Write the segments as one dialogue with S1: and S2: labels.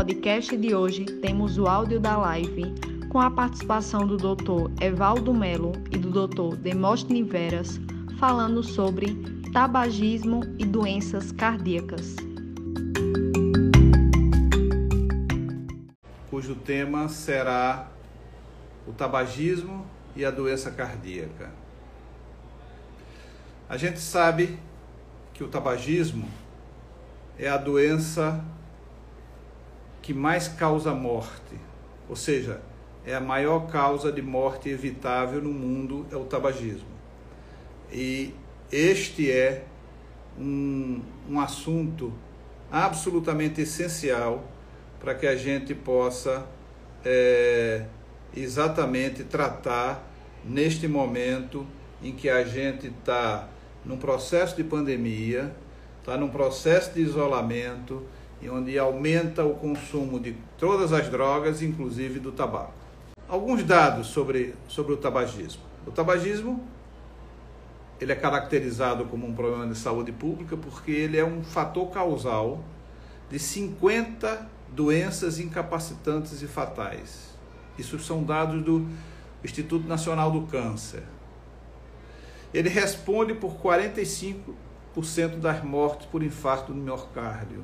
S1: podcast de hoje temos o áudio da live com a participação do Dr. Evaldo Melo e do Dr. Demóstenes Veras falando sobre tabagismo e doenças cardíacas.
S2: Cujo tema será o tabagismo e a doença cardíaca. A gente sabe que o tabagismo é a doença que mais causa morte, ou seja, é a maior causa de morte evitável no mundo é o tabagismo. E este é um, um assunto absolutamente essencial para que a gente possa é, exatamente tratar neste momento em que a gente está num processo de pandemia, está num processo de isolamento e onde aumenta o consumo de todas as drogas, inclusive do tabaco. Alguns dados sobre, sobre o tabagismo. O tabagismo ele é caracterizado como um problema de saúde pública porque ele é um fator causal de 50 doenças incapacitantes e fatais. Isso são dados do Instituto Nacional do Câncer. Ele responde por 45% das mortes por infarto no miocárdio,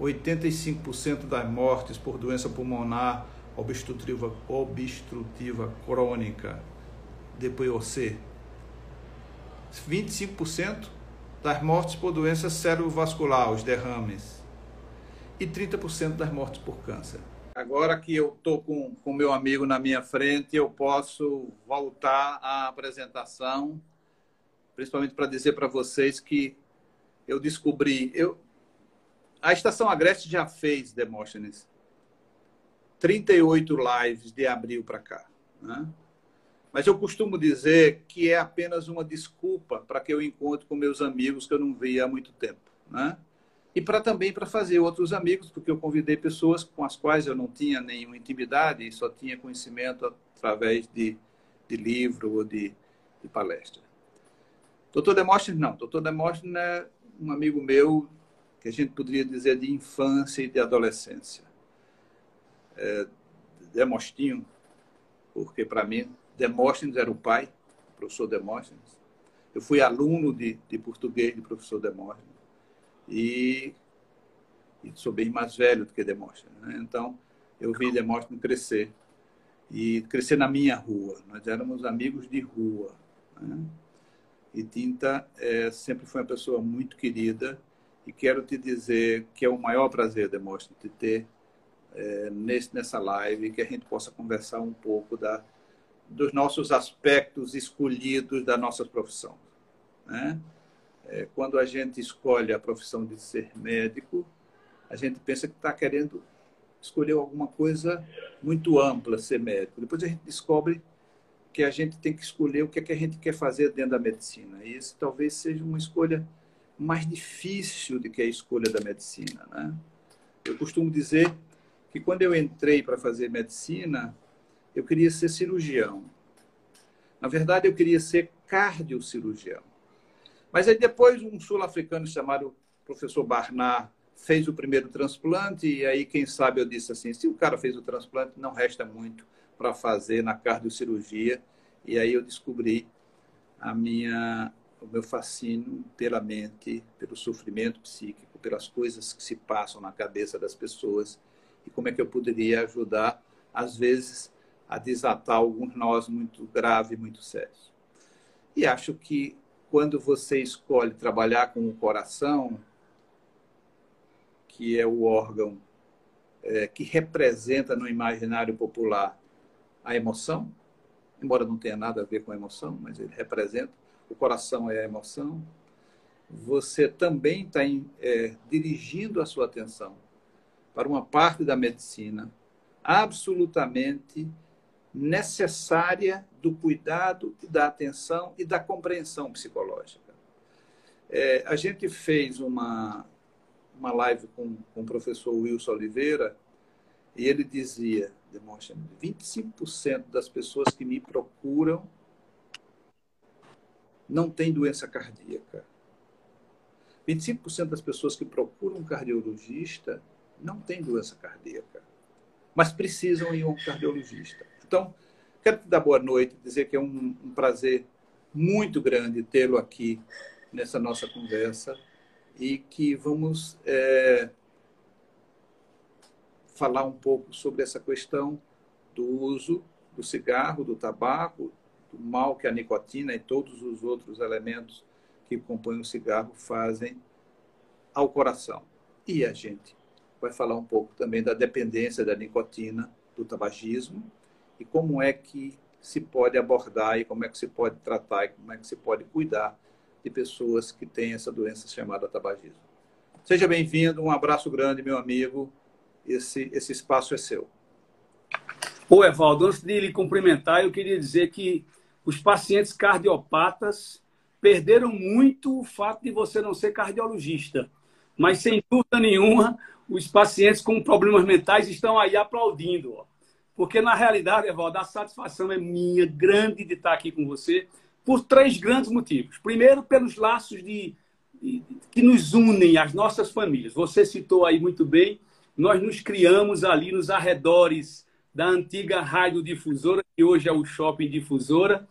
S2: 85% das mortes por doença pulmonar obstrutiva, obstrutiva crônica, DPOC, 25% das mortes por doença cerebrovascular, os derrames, e 30% das mortes por câncer. Agora que eu estou com o meu amigo na minha frente, eu posso voltar à apresentação principalmente para dizer para vocês que eu descobri. Eu, a Estação Agreste já fez, Demóstenes, 38 lives de abril para cá. Né? Mas eu costumo dizer que é apenas uma desculpa para que eu encontre com meus amigos que eu não via há muito tempo. Né? E para também para fazer outros amigos, porque eu convidei pessoas com as quais eu não tinha nenhuma intimidade e só tinha conhecimento através de, de livro ou de, de palestra. Doutor Demóstenes, não. Doutor Demóstenes é um amigo meu que a gente poderia dizer de infância e de adolescência. É, Demostinho, porque para mim Demóstenes era o pai, professor Demóstenes. Eu fui aluno de, de português do professor Demóstenes e, e, sou bem mais velho do que Demóstenes. Né? Então, eu vi Demóstenes crescer e crescer na minha rua. Nós éramos amigos de rua. Né? E Tinta é, sempre foi uma pessoa muito querida e quero te dizer que é o maior prazer, Demonstre, de ter é, nesse, nessa live, que a gente possa conversar um pouco da, dos nossos aspectos escolhidos da nossa profissão. Né? É, quando a gente escolhe a profissão de ser médico, a gente pensa que está querendo escolher alguma coisa muito ampla, ser médico. Depois a gente descobre que a gente tem que escolher o que é que a gente quer fazer dentro da medicina. E isso talvez seja uma escolha mais difícil do que a escolha da medicina. Né? Eu costumo dizer que quando eu entrei para fazer medicina, eu queria ser cirurgião. Na verdade, eu queria ser cardiocirurgião. Mas aí depois um sul-africano chamado professor Barnard fez o primeiro transplante e aí quem sabe eu disse assim, se o cara fez o transplante, não resta muito para fazer na cardiocirurgia e aí eu descobri a minha o meu fascínio pela mente, pelo sofrimento psíquico, pelas coisas que se passam na cabeça das pessoas e como é que eu poderia ajudar às vezes a desatar alguns nós muito graves, muito sérios. E acho que quando você escolhe trabalhar com o coração, que é o órgão é, que representa no imaginário popular a emoção, embora não tenha nada a ver com a emoção, mas ele representa. O coração é a emoção. Você também está é, dirigindo a sua atenção para uma parte da medicina absolutamente necessária do cuidado, da atenção e da compreensão psicológica. É, a gente fez uma, uma live com, com o professor Wilson Oliveira e ele dizia demonstra 25% das pessoas que me procuram não têm doença cardíaca. 25% das pessoas que procuram um cardiologista não têm doença cardíaca, mas precisam ir a um cardiologista. Então, quero te dar boa noite, dizer que é um, um prazer muito grande tê-lo aqui nessa nossa conversa e que vamos é, falar um pouco sobre essa questão do uso do cigarro, do tabaco, mal que a nicotina e todos os outros elementos que compõem o cigarro fazem ao coração. E a gente vai falar um pouco também da dependência da nicotina, do tabagismo e como é que se pode abordar e como é que se pode tratar e como é que se pode cuidar de pessoas que têm essa doença chamada tabagismo. Seja bem-vindo, um abraço grande, meu amigo. Esse, esse espaço é seu.
S3: Ô, Evaldo, antes de lhe cumprimentar, eu queria dizer que os pacientes cardiopatas perderam muito o fato de você não ser cardiologista. Mas, sem dúvida nenhuma, os pacientes com problemas mentais estão aí aplaudindo. Ó. Porque, na realidade, Evaldo, a satisfação é minha, grande de estar aqui com você, por três grandes motivos. Primeiro, pelos laços de, de, que nos unem às nossas famílias. Você citou aí muito bem, nós nos criamos ali nos arredores da antiga rádio difusora, que hoje é o shopping difusora,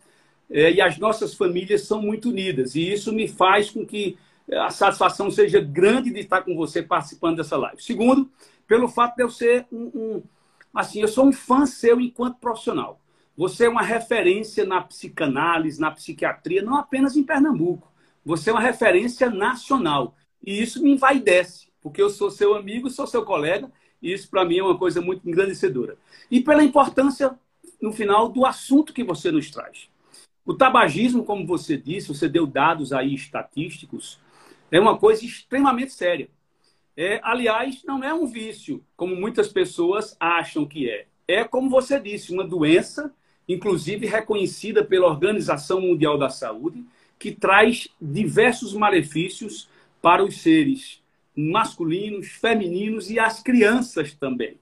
S3: é, e as nossas famílias são muito unidas. E isso me faz com que a satisfação seja grande de estar com você participando dessa live. Segundo, pelo fato de eu ser um, um assim, eu sou um fã seu enquanto profissional. Você é uma referência na psicanálise, na psiquiatria, não apenas em Pernambuco. Você é uma referência nacional. E isso me envaidece, porque eu sou seu amigo, sou seu colega, e isso para mim é uma coisa muito engrandecedora. E pela importância, no final, do assunto que você nos traz. O tabagismo, como você disse, você deu dados aí estatísticos, é uma coisa extremamente séria. É, aliás, não é um vício, como muitas pessoas acham que é. É, como você disse, uma doença, inclusive reconhecida pela Organização Mundial da Saúde, que traz diversos malefícios para os seres masculinos, femininos e as crianças também.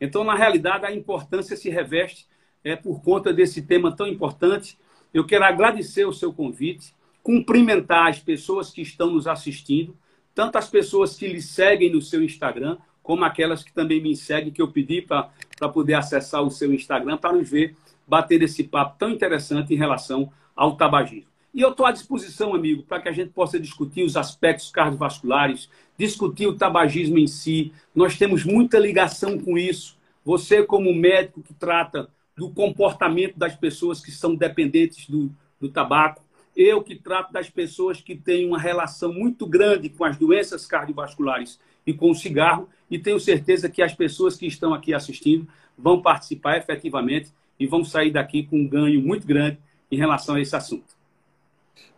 S3: Então, na realidade, a importância se reveste é, por conta desse tema tão importante. Eu quero agradecer o seu convite, cumprimentar as pessoas que estão nos assistindo, tanto as pessoas que lhe seguem no seu Instagram, como aquelas que também me seguem, que eu pedi para poder acessar o seu Instagram, para nos ver bater esse papo tão interessante em relação ao tabagismo. E eu estou à disposição, amigo, para que a gente possa discutir os aspectos cardiovasculares, discutir o tabagismo em si. Nós temos muita ligação com isso. Você, como médico que trata do comportamento das pessoas que são dependentes do, do tabaco, eu que trato das pessoas que têm uma relação muito grande com as doenças cardiovasculares e com o cigarro, e tenho certeza que as pessoas que estão aqui assistindo vão participar efetivamente e vão sair daqui com um ganho muito grande em relação a esse assunto.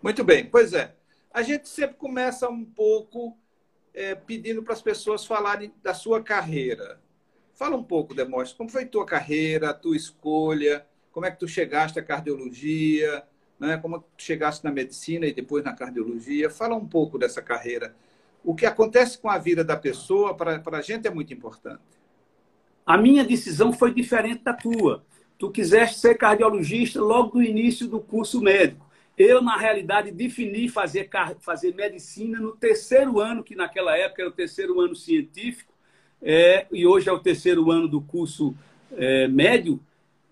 S2: Muito bem, pois é. A gente sempre começa um pouco é, pedindo para as pessoas falarem da sua carreira. Fala um pouco, Demóstenes, como foi tua carreira, tua escolha, como é que tu chegaste à cardiologia, né? como é que tu chegaste na medicina e depois na cardiologia. Fala um pouco dessa carreira. O que acontece com a vida da pessoa, para a gente, é muito importante.
S3: A minha decisão foi diferente da tua. Tu quiseste ser cardiologista logo no início do curso médico. Eu, na realidade, defini fazer, fazer medicina no terceiro ano, que naquela época era o terceiro ano científico, é, e hoje é o terceiro ano do curso é, médio,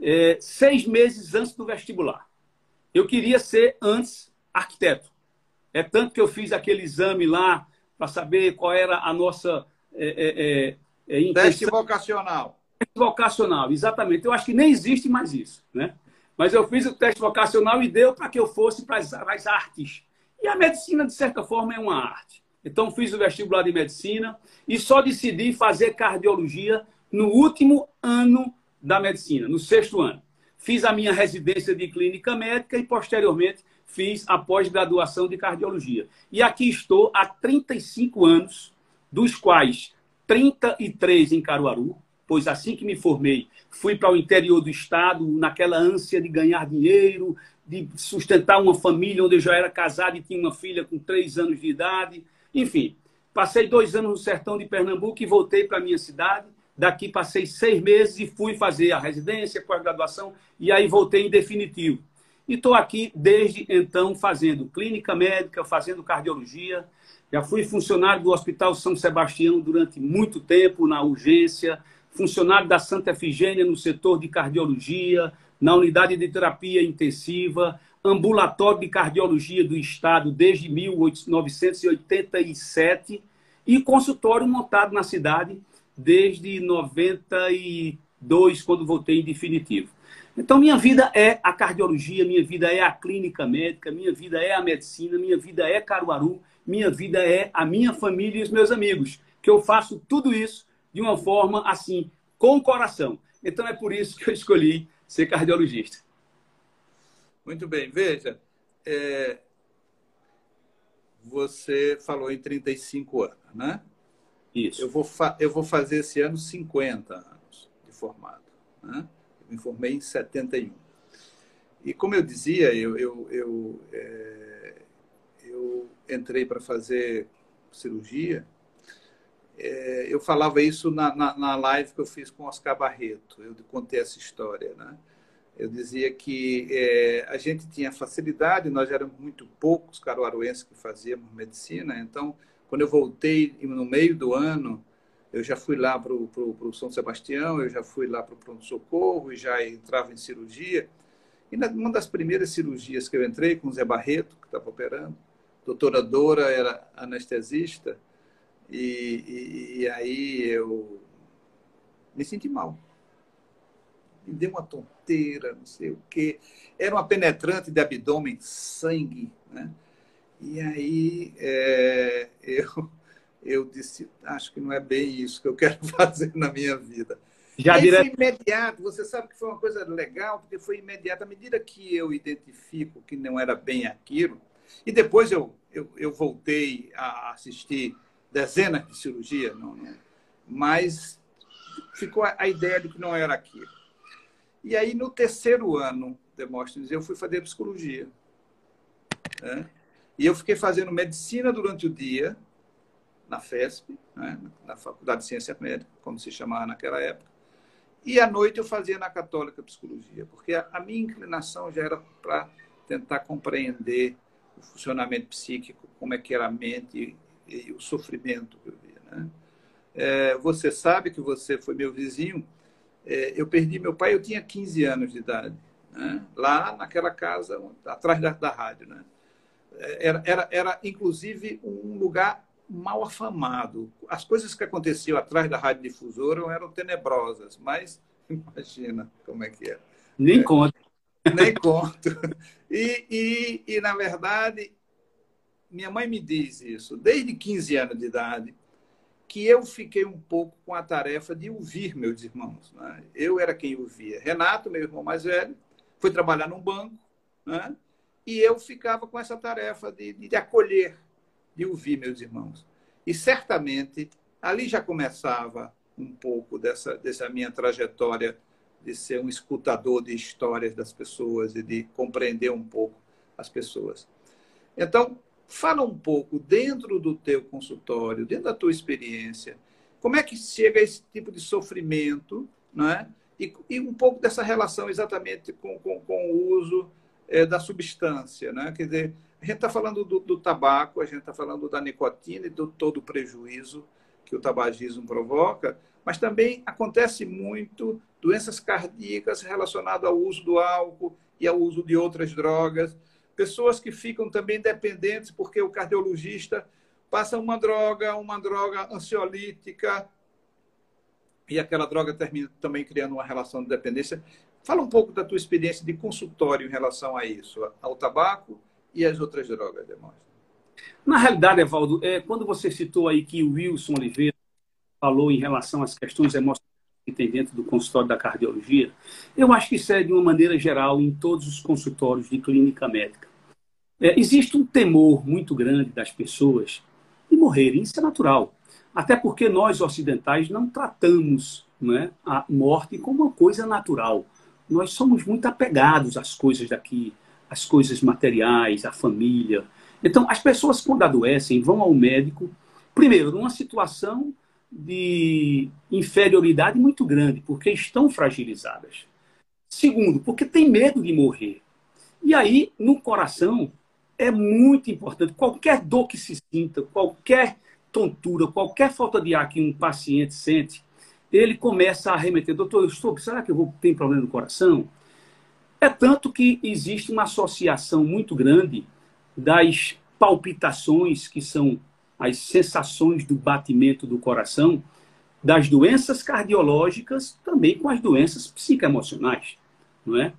S3: é, seis meses antes do vestibular. Eu queria ser antes arquiteto. É tanto que eu fiz aquele exame lá para saber qual era a nossa. É,
S2: é, é, Teste vocacional.
S3: Teste vocacional, exatamente. Eu acho que nem existe mais isso. Né? Mas eu fiz o teste vocacional e deu para que eu fosse para as artes. E a medicina, de certa forma, é uma arte. Então, fiz o vestibular de medicina e só decidi fazer cardiologia no último ano da medicina, no sexto ano. Fiz a minha residência de clínica médica e, posteriormente, fiz a pós-graduação de cardiologia. E aqui estou há 35 anos, dos quais 33 em Caruaru, pois assim que me formei, fui para o interior do estado, naquela ânsia de ganhar dinheiro, de sustentar uma família onde eu já era casado e tinha uma filha com três anos de idade. Enfim, passei dois anos no sertão de Pernambuco e voltei para minha cidade. Daqui passei seis meses e fui fazer a residência, pós-graduação, e aí voltei em definitivo. E estou aqui desde então fazendo clínica médica, fazendo cardiologia. Já fui funcionário do Hospital São Sebastião durante muito tempo, na urgência, funcionário da Santa Efigênia no setor de cardiologia, na unidade de terapia intensiva, ambulatório de cardiologia do Estado desde 1987 e consultório montado na cidade desde 92, quando voltei em definitivo. Então, minha vida é a cardiologia, minha vida é a clínica médica, minha vida é a medicina, minha vida é Caruaru, minha vida é a minha família e os meus amigos. Que eu faço tudo isso de uma forma assim, com o coração. Então, é por isso que eu escolhi ser cardiologista.
S2: Muito bem. Veja, é... você falou em 35 anos, né?
S3: Isso.
S2: Eu vou, eu vou fazer esse ano 50 anos de formado. Né? me formei em 71. E como eu dizia, eu, eu, eu, é, eu entrei para fazer cirurgia. É, eu falava isso na, na, na, live que eu fiz com Oscar Barreto. Eu contei essa história, né? Eu dizia que é, a gente tinha facilidade, nós éramos muito poucos caruaruenses que fazíamos medicina, então, quando eu voltei no meio do ano, eu já fui lá para o São Sebastião, eu já fui lá para o pronto-socorro e já entrava em cirurgia. E uma das primeiras cirurgias que eu entrei com o Zé Barreto, que estava operando, a doutora Dora era anestesista, e, e, e, aí eu me senti mal. Me deu uma tonteira, não sei o quê. Era uma penetrante de abdômen, sangue, né? E aí é, eu eu disse, acho que não é bem isso que eu quero fazer na minha vida. Já e dire... foi imediato, você sabe que foi uma coisa legal, porque foi imediato. À medida que eu identifico que não era bem aquilo, e depois eu, eu, eu voltei a assistir dezenas de cirurgia, não, não, mas ficou a, a ideia de que não era aquilo. E aí, no terceiro ano, Demóstenes, eu fui fazer psicologia. Né? E eu fiquei fazendo medicina durante o dia, na FESP, né, na Faculdade de Ciência Médica, como se chamava naquela época. E à noite eu fazia na Católica Psicologia, porque a, minha inclinação já era para tentar compreender o funcionamento psíquico, como é que era a mente e, e o sofrimento que eu via. Né? É, você sabe que você foi meu vizinho. É, eu perdi meu pai, eu tinha 15 anos de idade, né? lá naquela casa atrás da, da rádio. Né? É, era, era, era, inclusive, um lugar mal afamado. As coisas que aconteciam atrás da rádio difusora eram tenebrosas, mas imagina como é que era.
S3: Nem é. conto.
S2: Nem conto. E, e, e, na verdade, minha mãe me diz isso, desde 15 anos de idade, que eu fiquei um pouco com a tarefa de ouvir meus irmãos. Né? Eu era quem ouvia. Renato, meu irmão mais velho, foi trabalhar num banco, né? e eu ficava com essa tarefa de, de acolher de ouvir meus irmãos. E certamente ali já começava um pouco dessa, dessa minha trajetória de ser um escutador de histórias das pessoas e de compreender um pouco as pessoas. Então, fala um pouco dentro do teu consultório, dentro da tua experiência, como é que chega esse tipo de sofrimento, não é? E, e um pouco dessa relação exatamente com, com, com o uso é, da substância, né? Quer dizer, a gente está falando do, do, tabaco, a gente está falando da nicotina e do todo o prejuízo que o tabagismo provoca, mas também acontece muito doenças cardíacas relacionadas ao uso do álcool e ao uso de outras drogas. Pessoas que ficam também dependentes porque o cardiologista passa uma droga, uma droga ansiolítica, e aquela droga termina também criando uma relação de dependência. Fala um pouco da tua experiência de consultório em relação a isso, ao tabaco e as outras drogas, Demóstenes?
S3: Na realidade, Evaldo, é, quando você citou aí que o Wilson Oliveira falou em relação às questões emocionais que tem dentro do consultório da cardiologia, eu acho que isso é de uma maneira geral em todos os consultórios de clínica médica. É, existe um temor muito grande das pessoas de morrerem, isso é natural. Até porque nós ocidentais não tratamos né, a morte como uma coisa natural. Nós somos muito apegados às coisas daqui, as coisas materiais, a família. Então, as pessoas, quando adoecem, vão ao médico, primeiro, numa situação de inferioridade muito grande, porque estão fragilizadas. Segundo, porque tem medo de morrer. E aí, no coração, é muito importante. Qualquer dor que se sinta, qualquer tontura, qualquer falta de ar que um paciente sente, ele começa a remeter, doutor, eu estou, será que eu vou ter problema no coração? É tanto que existe uma associação muito grande das palpitações, que são as sensações do batimento do coração, das doenças cardiológicas, também com as doenças psicoemocionais, não é?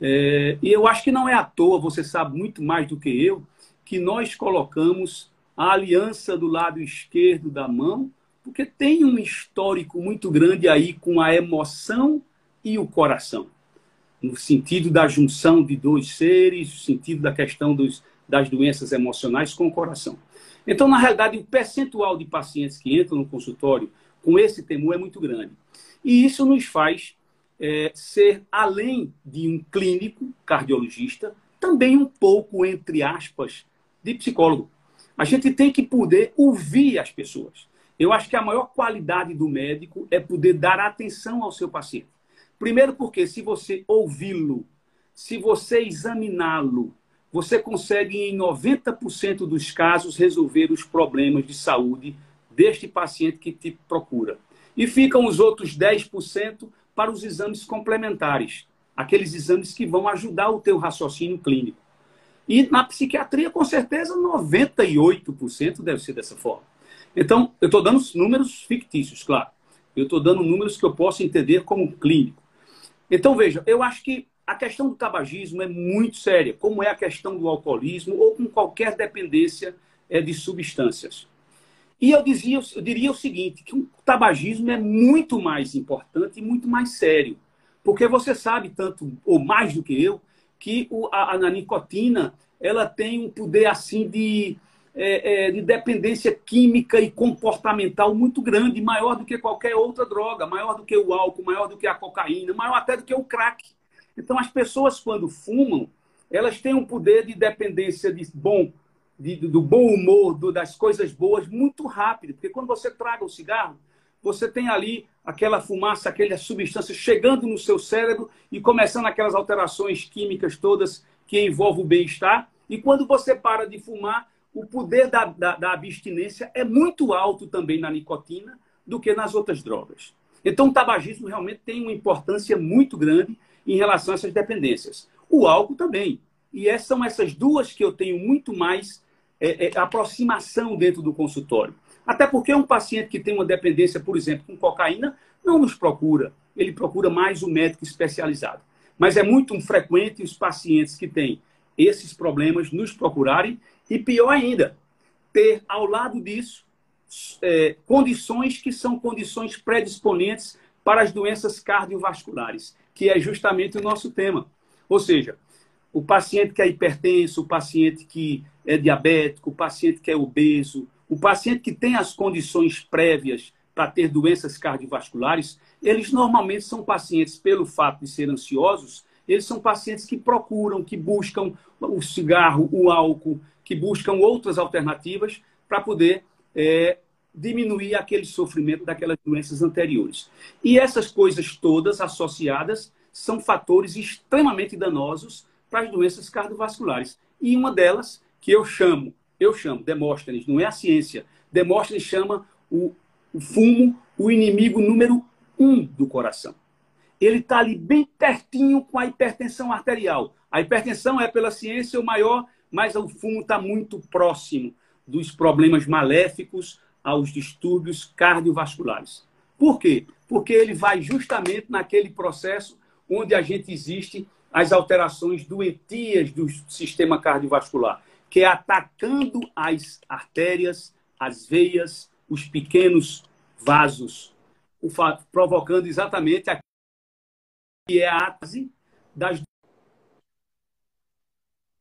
S3: É? E eu acho que não é à toa, você sabe muito mais do que eu, que nós colocamos a aliança do lado esquerdo da mão, porque tem um histórico muito grande aí com a emoção e o coração no sentido da junção de dois seres, no sentido da questão dos, das doenças emocionais com o coração. Então, na realidade, o percentual de pacientes que entram no consultório com esse temor é muito grande. E isso nos faz é, ser, além de um clínico cardiologista, também um pouco, entre aspas, de psicólogo. A gente tem que poder ouvir as pessoas. Eu acho que a maior qualidade do médico é poder dar atenção ao seu paciente. Primeiro, porque se você ouvi-lo, se você examiná-lo, você consegue, em 90% dos casos, resolver os problemas de saúde deste paciente que te procura. E ficam os outros 10% para os exames complementares, aqueles exames que vão ajudar o teu raciocínio clínico. E na psiquiatria, com certeza, 98% deve ser dessa forma. Então, eu estou dando números fictícios, claro. Eu estou dando números que eu posso entender como clínico. Então, veja, eu acho que a questão do tabagismo é muito séria, como é a questão do alcoolismo ou com qualquer dependência é, de substâncias. E eu, dizia, eu diria o seguinte, que o tabagismo é muito mais importante e muito mais sério. Porque você sabe, tanto ou mais do que eu, que o, a, a nicotina ela tem um poder assim de é, é, de dependência química e comportamental muito grande, maior do que qualquer outra droga, maior do que o álcool, maior do que a cocaína, maior até do que o crack. Então, as pessoas, quando fumam, elas têm um poder de dependência de bom, de, do bom humor, do, das coisas boas, muito rápido. Porque quando você traga o cigarro, você tem ali aquela fumaça, aquela substância chegando no seu cérebro e começando aquelas alterações químicas todas que envolvem o bem-estar. E quando você para de fumar, o poder da, da, da abstinência é muito alto também na nicotina do que nas outras drogas. Então, o tabagismo realmente tem uma importância muito grande em relação a essas dependências. O álcool também. E essas são essas duas que eu tenho muito mais é, é, aproximação dentro do consultório. Até porque um paciente que tem uma dependência, por exemplo, com cocaína, não nos procura. Ele procura mais um médico especializado. Mas é muito frequente os pacientes que têm esses problemas nos procurarem e pior ainda, ter ao lado disso é, condições que são condições predisponentes para as doenças cardiovasculares, que é justamente o nosso tema. Ou seja, o paciente que é hipertenso, o paciente que é diabético, o paciente que é obeso, o paciente que tem as condições prévias para ter doenças cardiovasculares, eles normalmente são pacientes, pelo fato de serem ansiosos, eles são pacientes que procuram, que buscam o cigarro, o álcool, que buscam outras alternativas para poder é, diminuir aquele sofrimento daquelas doenças anteriores. E essas coisas todas associadas são fatores extremamente danosos para as doenças cardiovasculares. E uma delas, que eu chamo, eu chamo, Demóstenes, não é a ciência, Demóstenes chama o, o fumo o inimigo número um do coração. Ele está ali bem pertinho com a hipertensão arterial. A hipertensão é, pela ciência, o maior mas o fumo está muito próximo dos problemas maléficos aos distúrbios cardiovasculares. Por quê? Porque ele vai justamente naquele processo onde a gente existe as alterações doentias do sistema cardiovascular, que é atacando as artérias, as veias, os pequenos vasos, provocando exatamente a que é a base das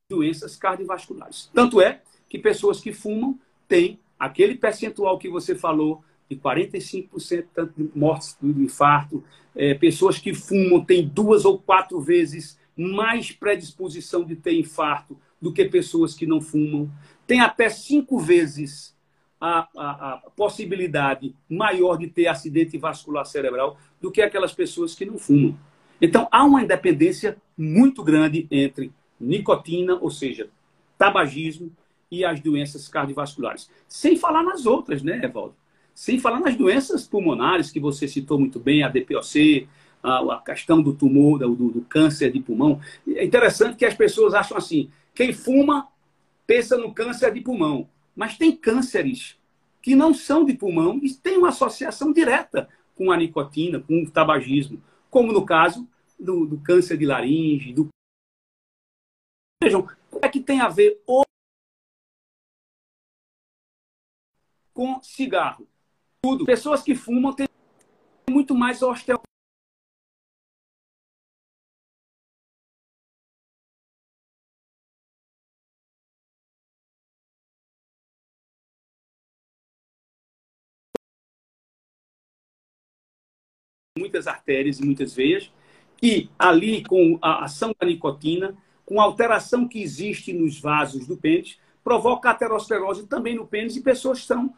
S3: doenças cardiovasculares. Tanto é que pessoas que fumam têm aquele percentual que você falou de 45% tanto de mortes do infarto. É, pessoas que fumam têm duas ou quatro vezes mais predisposição de ter infarto do que pessoas que não fumam. Tem até cinco vezes a, a, a possibilidade maior de ter acidente vascular cerebral do que aquelas pessoas que não fumam. Então, há uma independência muito grande entre nicotina, ou seja, tabagismo e as doenças cardiovasculares. Sem falar nas outras, né, Evaldo? Sem falar nas doenças pulmonares que você citou muito bem, a DPOC, a, a questão do tumor, do, do, câncer de pulmão. É interessante que as pessoas acham assim: quem fuma pensa no câncer de pulmão. Mas tem cânceres que não são de pulmão e têm uma associação direta com a nicotina, com o tabagismo, como no caso do, do câncer de laringe, do. Vejam, o que é que tem a ver o... com cigarro? Tudo. Pessoas que fumam têm muito mais osteoporose muitas artérias e muitas veias, e ali com a ação da nicotina, com a alteração que existe nos vasos do pênis, provoca aterosclerose também no pênis e pessoas estão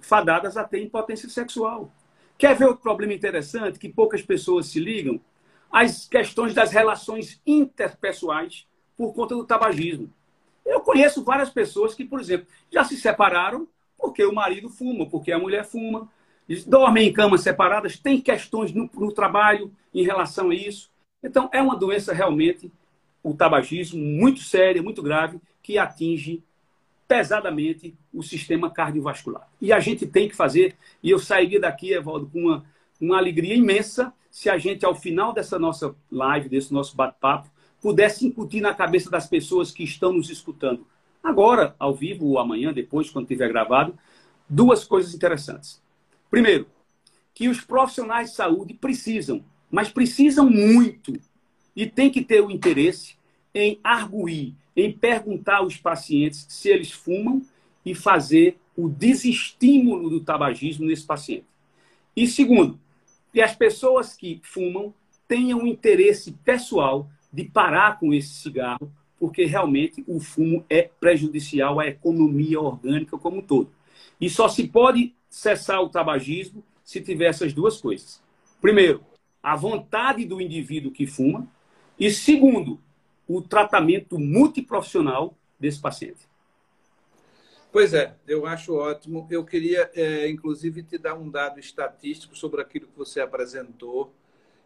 S3: fadadas a ter impotência sexual. Quer ver outro problema interessante que poucas pessoas se ligam? As questões das relações interpessoais por conta do tabagismo. Eu conheço várias pessoas que, por exemplo, já se separaram porque o marido fuma, porque a mulher fuma, dormem em camas separadas, tem questões no, no trabalho em relação a isso. Então, é uma doença realmente, o tabagismo, muito séria, muito grave, que atinge pesadamente o sistema cardiovascular. E a gente tem que fazer, e eu sairia daqui, Evaldo, com uma, uma alegria imensa se a gente, ao final dessa nossa live, desse nosso bate-papo, pudesse incutir na cabeça das pessoas que estão nos escutando, agora, ao vivo, ou amanhã, depois, quando tiver gravado, duas coisas interessantes. Primeiro, que os profissionais de saúde precisam, mas precisam muito, e tem que ter o interesse em arguir, em perguntar aos pacientes se eles fumam e fazer o desestímulo do tabagismo nesse paciente. E segundo, que as pessoas que fumam tenham interesse pessoal de parar com esse cigarro, porque realmente o fumo é prejudicial à economia orgânica como um todo. E só se pode cessar o tabagismo se tiver essas duas coisas. Primeiro, a vontade do indivíduo que fuma. E segundo, o tratamento multiprofissional desse paciente.
S2: Pois é, eu acho ótimo. Eu queria, é, inclusive, te dar um dado estatístico sobre aquilo que você apresentou,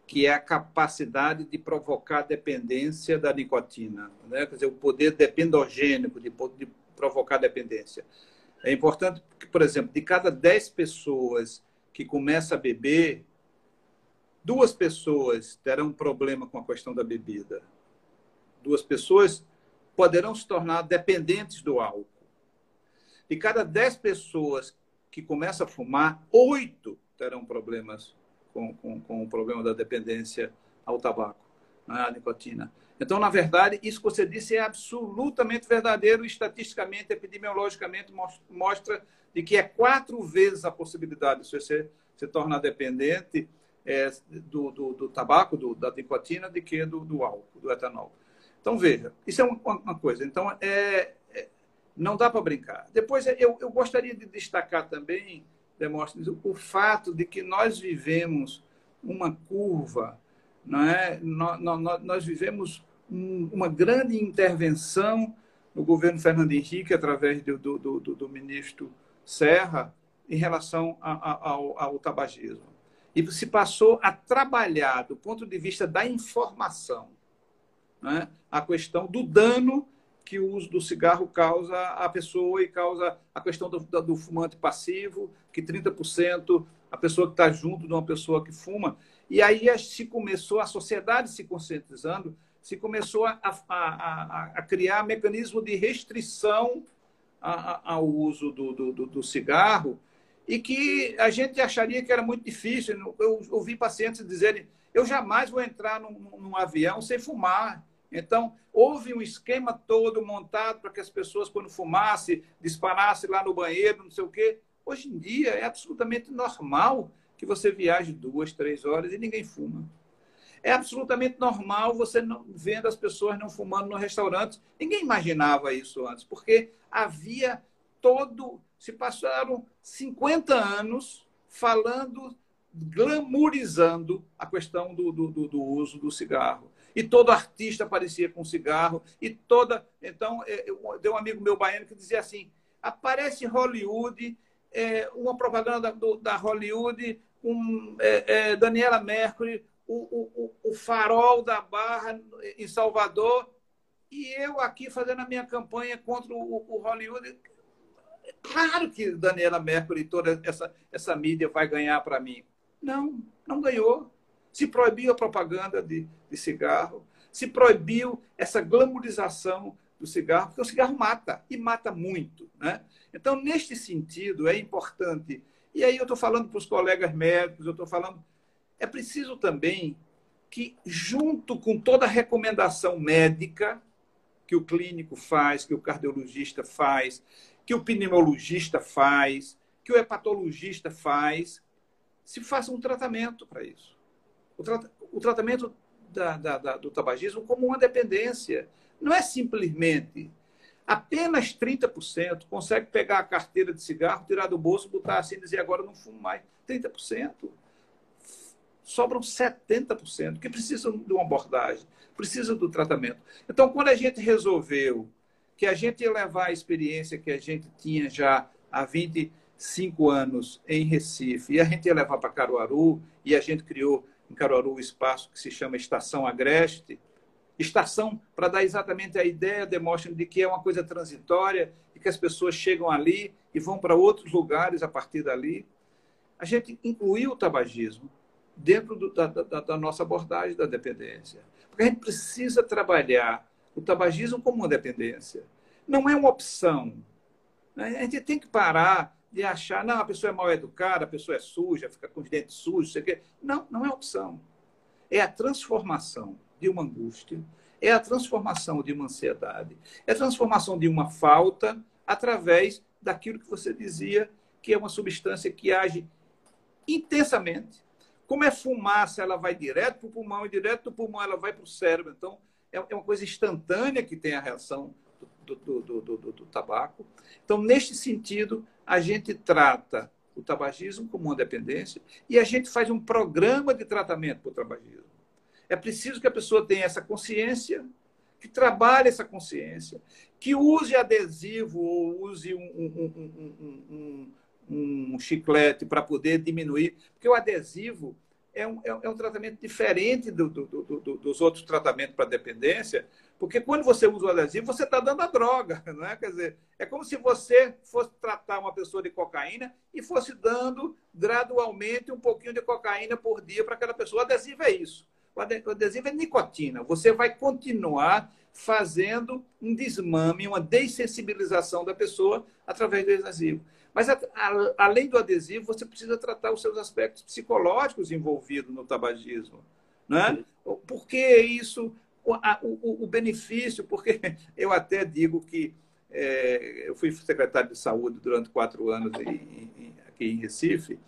S2: que é a capacidade de provocar dependência da nicotina. Né? Quer dizer, o poder dependogênico de, de provocar dependência. É importante que, por exemplo, de cada 10 pessoas que começam a beber, duas pessoas terão um problema com a questão da bebida. Duas pessoas poderão se tornar dependentes do álcool. De cada 10 pessoas que começam a fumar, oito terão problemas com, com, com o problema da dependência ao tabaco, à nicotina. Então, na verdade, isso que você disse é absolutamente verdadeiro, estatisticamente, epidemiologicamente, mostra de que é quatro vezes a possibilidade de você se tornar dependente é, do, do, do, tabaco, do, da nicotina, do que do, do álcool, do etanol. Então, veja, isso é uma, uma coisa. Então, é, é não dá para brincar. Depois, eu, eu gostaria de destacar também, Demóstenes, o fato de que nós vivemos uma curva, não é? nós, nós, nós vivemos uma grande intervenção no governo Fernando Henrique, através do, do, do, do ministro Serra, em relação a, a, ao, ao tabagismo. E se passou a trabalhar, do ponto de vista da informação, né, a questão do dano que o uso do cigarro causa à pessoa e causa a questão do, do fumante passivo, que 30% a pessoa que está junto de uma pessoa que fuma. E aí se começou, a sociedade se conscientizando se começou a, a, a, a criar mecanismo de restrição ao uso do, do, do, cigarro e que a gente acharia que era muito difícil. Eu ouvi pacientes dizerem: eu jamais vou entrar num, num avião sem fumar. Então, houve um esquema todo montado para que as pessoas, quando fumassem, disparassem lá no banheiro, não sei o quê. Hoje em dia, é absolutamente normal que você viaje duas, três horas e ninguém fuma. É absolutamente normal você não, vendo as pessoas não fumando no restaurante. Ninguém imaginava isso antes, porque havia todo. Se passaram 50 anos falando, glamourizando a questão do, do, do uso do cigarro. E todo artista aparecia com cigarro. E toda. Então, é, eu, tem um amigo meu baiano que dizia assim: aparece Hollywood, é, uma propaganda do, da Hollywood com é, é, Daniela Mercury, o, o, o farol da Barra em Salvador, e eu aqui fazendo a minha campanha contra o, o Hollywood. Claro que Daniela Mercury e toda essa, essa mídia vai ganhar para mim. Não, não ganhou. Se proibiu a propaganda de, de cigarro, se proibiu essa glamorização do cigarro, porque o cigarro mata, e mata muito. Né? Então, neste sentido, é importante. E aí eu estou falando para os colegas médicos, eu estou falando. É preciso também que, junto com toda a recomendação médica que o clínico faz, que o cardiologista faz, que o pneumologista faz, que o hepatologista faz, se faça um tratamento para isso. O, tra o tratamento da, da, da, do tabagismo como uma dependência. Não é simplesmente. Apenas 30% consegue pegar a carteira de cigarro, tirar do bolso, botar assim e dizer agora não fumo mais. 30%. Sobram 70% que precisam de uma abordagem, precisam do tratamento. Então, quando a gente resolveu que a gente ia levar a experiência que a gente tinha já há 25 anos em Recife e a gente ia levar para Caruaru, e a gente criou em Caruaru um espaço que se chama Estação Agreste, estação para dar exatamente a ideia, demonstrando de que é uma coisa transitória e que as pessoas chegam ali e vão para outros lugares a partir dali. A gente incluiu o tabagismo dentro do, da, da, da nossa abordagem da dependência. Porque a gente precisa trabalhar o tabagismo como uma dependência. Não é uma opção. A gente tem que parar de achar, não, a pessoa é mal educada, a pessoa é suja, fica com os dentes sujos, sei. Não, não é opção. É a transformação de uma angústia, é a transformação de uma ansiedade, é a transformação de uma falta através daquilo que você dizia que é uma substância que age intensamente. Como é fumaça, ela vai direto para o pulmão e direto do pulmão ela vai para o cérebro. Então, é, é uma coisa instantânea que tem a reação do, do, do, do, do tabaco. Então, neste sentido, a gente trata o tabagismo como uma dependência e a gente faz um programa de tratamento para o tabagismo. É preciso que a pessoa tenha essa consciência, que trabalhe essa consciência, que use adesivo ou use um, um, um, um chiclete para poder diminuir, porque o adesivo é um, é um tratamento diferente do, do, do, dos outros tratamentos para dependência, porque quando você usa o adesivo, você está dando a droga, não é? Quer dizer, é como se você fosse tratar uma pessoa de cocaína e fosse dando gradualmente um pouquinho de cocaína por dia para aquela pessoa. O adesivo é isso. O adesivo é nicotina. Você vai continuar fazendo um desmame, uma dessensibilização da pessoa através do adesivo. Mas, a, a, além do adesivo, você precisa tratar os seus aspectos psicológicos envolvidos no tabagismo. Né? Por que isso o, o, o benefício, porque eu até digo que é, eu fui secretário de saúde durante quatro anos em, em, aqui em Recife,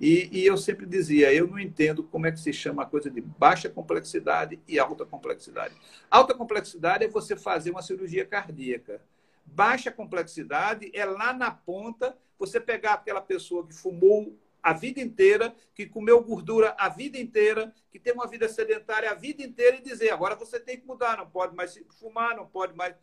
S2: e, e, eu sempre dizia, eu não entendo como é que se chama a coisa de baixa complexidade e alta complexidade. Alta complexidade é você fazer uma cirurgia cardíaca. Baixa complexidade é lá na ponta você pegar aquela pessoa que fumou a vida inteira, que comeu gordura a vida inteira, que tem uma vida sedentária a vida inteira e dizer agora você tem que mudar, não pode mais fumar, não pode mais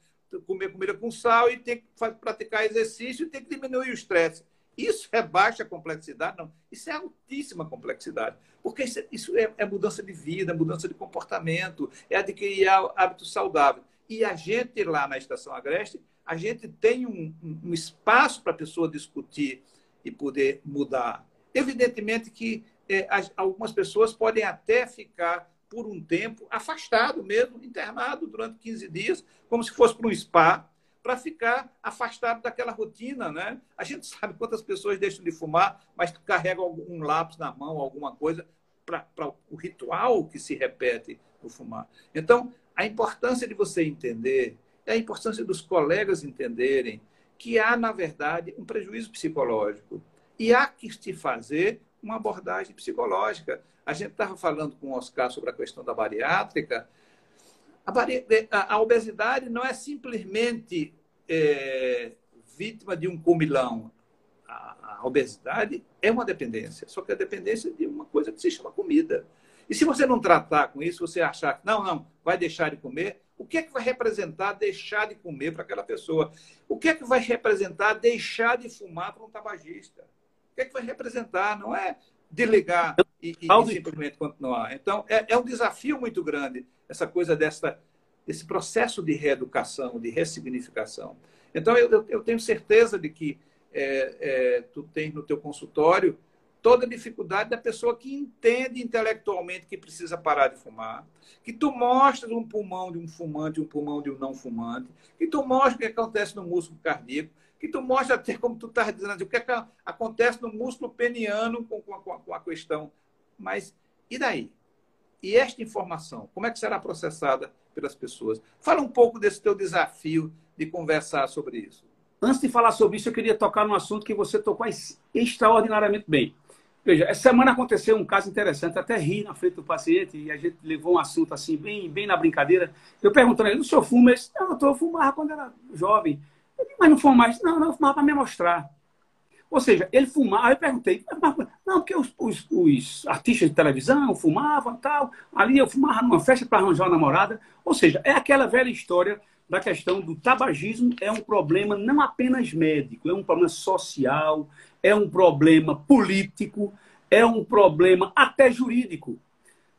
S2: comer comida com sal e tem que praticar exercício e tem que diminuir o estresse. Isso é baixa complexidade? Não. Isso é altíssima complexidade. Porque isso, é, isso é, é, mudança de vida, mudança de comportamento, é adquirir hábitos saudáveis. E a gente lá na Estação Agreste, a gente tem um, um espaço para a pessoa discutir e poder mudar Evidentemente que é, algumas pessoas podem até ficar por um tempo afastado mesmo, internado durante 15 dias, como se fosse para um spa, para ficar afastado daquela rotina, né? A gente sabe quantas pessoas deixam de fumar, mas carregam um lápis na mão, alguma coisa, para o ritual que se repete no fumar. Então, a importância de você entender, a importância dos colegas entenderem que há, na verdade, um prejuízo psicológico e há que se fazer uma abordagem psicológica. A gente estava falando com o Oscar sobre a questão da bariátrica. A, obesidade não é simplesmente é, vítima de um comilão. A, obesidade é uma dependência, só que a dependência de uma coisa que se chama comida. E se você não tratar com isso, você achar que não, não, vai deixar de comer, o que é que vai representar deixar de comer para aquela pessoa? O que é que vai representar deixar de fumar para um tabagista? O que é que vai representar? Não é desligar e, e, e simplesmente continuar. Então, é, é, um desafio muito grande essa coisa dessa, desse processo de reeducação, de ressignificação. Então, eu, eu tenho certeza de que é, é, tu tens no teu consultório toda a dificuldade da pessoa que entende intelectualmente que precisa parar de fumar, que tu mostras um pulmão de um fumante, um pulmão de um não fumante, que tu mostras o que acontece no músculo cardíaco, que tu mostra até como tu estás dizendo, o que, é que acontece no músculo peniano com, com, com, com a questão. Mas e daí? E esta informação, como é que será processada pelas pessoas? Fala um pouco desse teu desafio de conversar sobre isso.
S3: Antes de falar sobre isso, eu queria tocar num assunto que você tocou extraordinariamente bem. Veja, essa semana aconteceu um caso interessante, até ri na frente do paciente, e a gente levou um assunto assim, bem, bem na brincadeira. Eu perguntando a ele, o senhor fuma? Ele disse, não, eu fumava quando era jovem. Mas não fuma mais? Não, não, eu fumava para me mostrar. Ou seja, ele fumava, eu perguntei, não, porque os, os, os, artistas de televisão fumavam tal, ali eu fumava numa festa para arranjar uma namorada. Ou seja, é aquela velha história da questão do tabagismo, é um problema não apenas médico, é um problema social, é um problema político, é um problema até jurídico.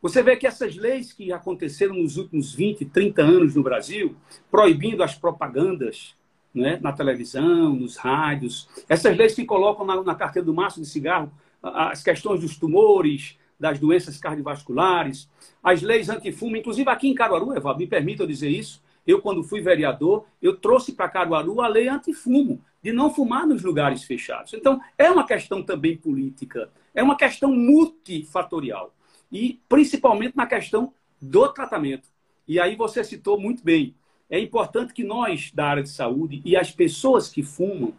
S3: Você vê que essas leis que aconteceram nos últimos 20, 30 anos no Brasil, proibindo as propagandas né, na televisão, nos rádios, essas leis que colocam na, na carteira do maço de cigarro as questões dos tumores, das doenças cardiovasculares, as leis antifumo, inclusive aqui em Caruaru, Evaldo, me permita dizer isso, eu, quando fui vereador, eu trouxe para Caruaru a lei antifumo, de não fumar nos lugares fechados. Então, é uma questão também política, é uma questão multifatorial. E principalmente na questão do tratamento. E aí você citou muito bem. É importante que nós, da área de saúde, e as pessoas que fumam,